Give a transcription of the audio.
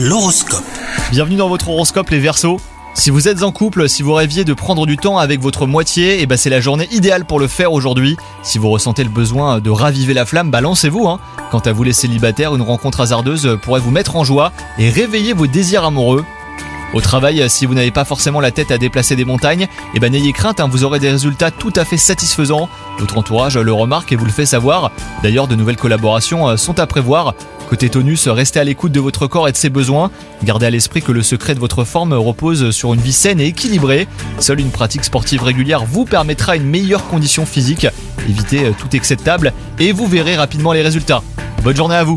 L'horoscope. Bienvenue dans votre horoscope les Verseaux. Si vous êtes en couple, si vous rêviez de prendre du temps avec votre moitié, et ben c'est la journée idéale pour le faire aujourd'hui. Si vous ressentez le besoin de raviver la flamme, balancez-vous. Hein. Quant à vous les célibataires, une rencontre hasardeuse pourrait vous mettre en joie et réveiller vos désirs amoureux. Au travail, si vous n'avez pas forcément la tête à déplacer des montagnes, eh ben n'ayez crainte, hein, vous aurez des résultats tout à fait satisfaisants. Votre entourage le remarque et vous le fait savoir. D'ailleurs, de nouvelles collaborations euh, sont à prévoir. Côté tonus, restez à l'écoute de votre corps et de ses besoins. Gardez à l'esprit que le secret de votre forme repose sur une vie saine et équilibrée. Seule une pratique sportive régulière vous permettra une meilleure condition physique. Évitez euh, tout excès de et vous verrez rapidement les résultats. Bonne journée à vous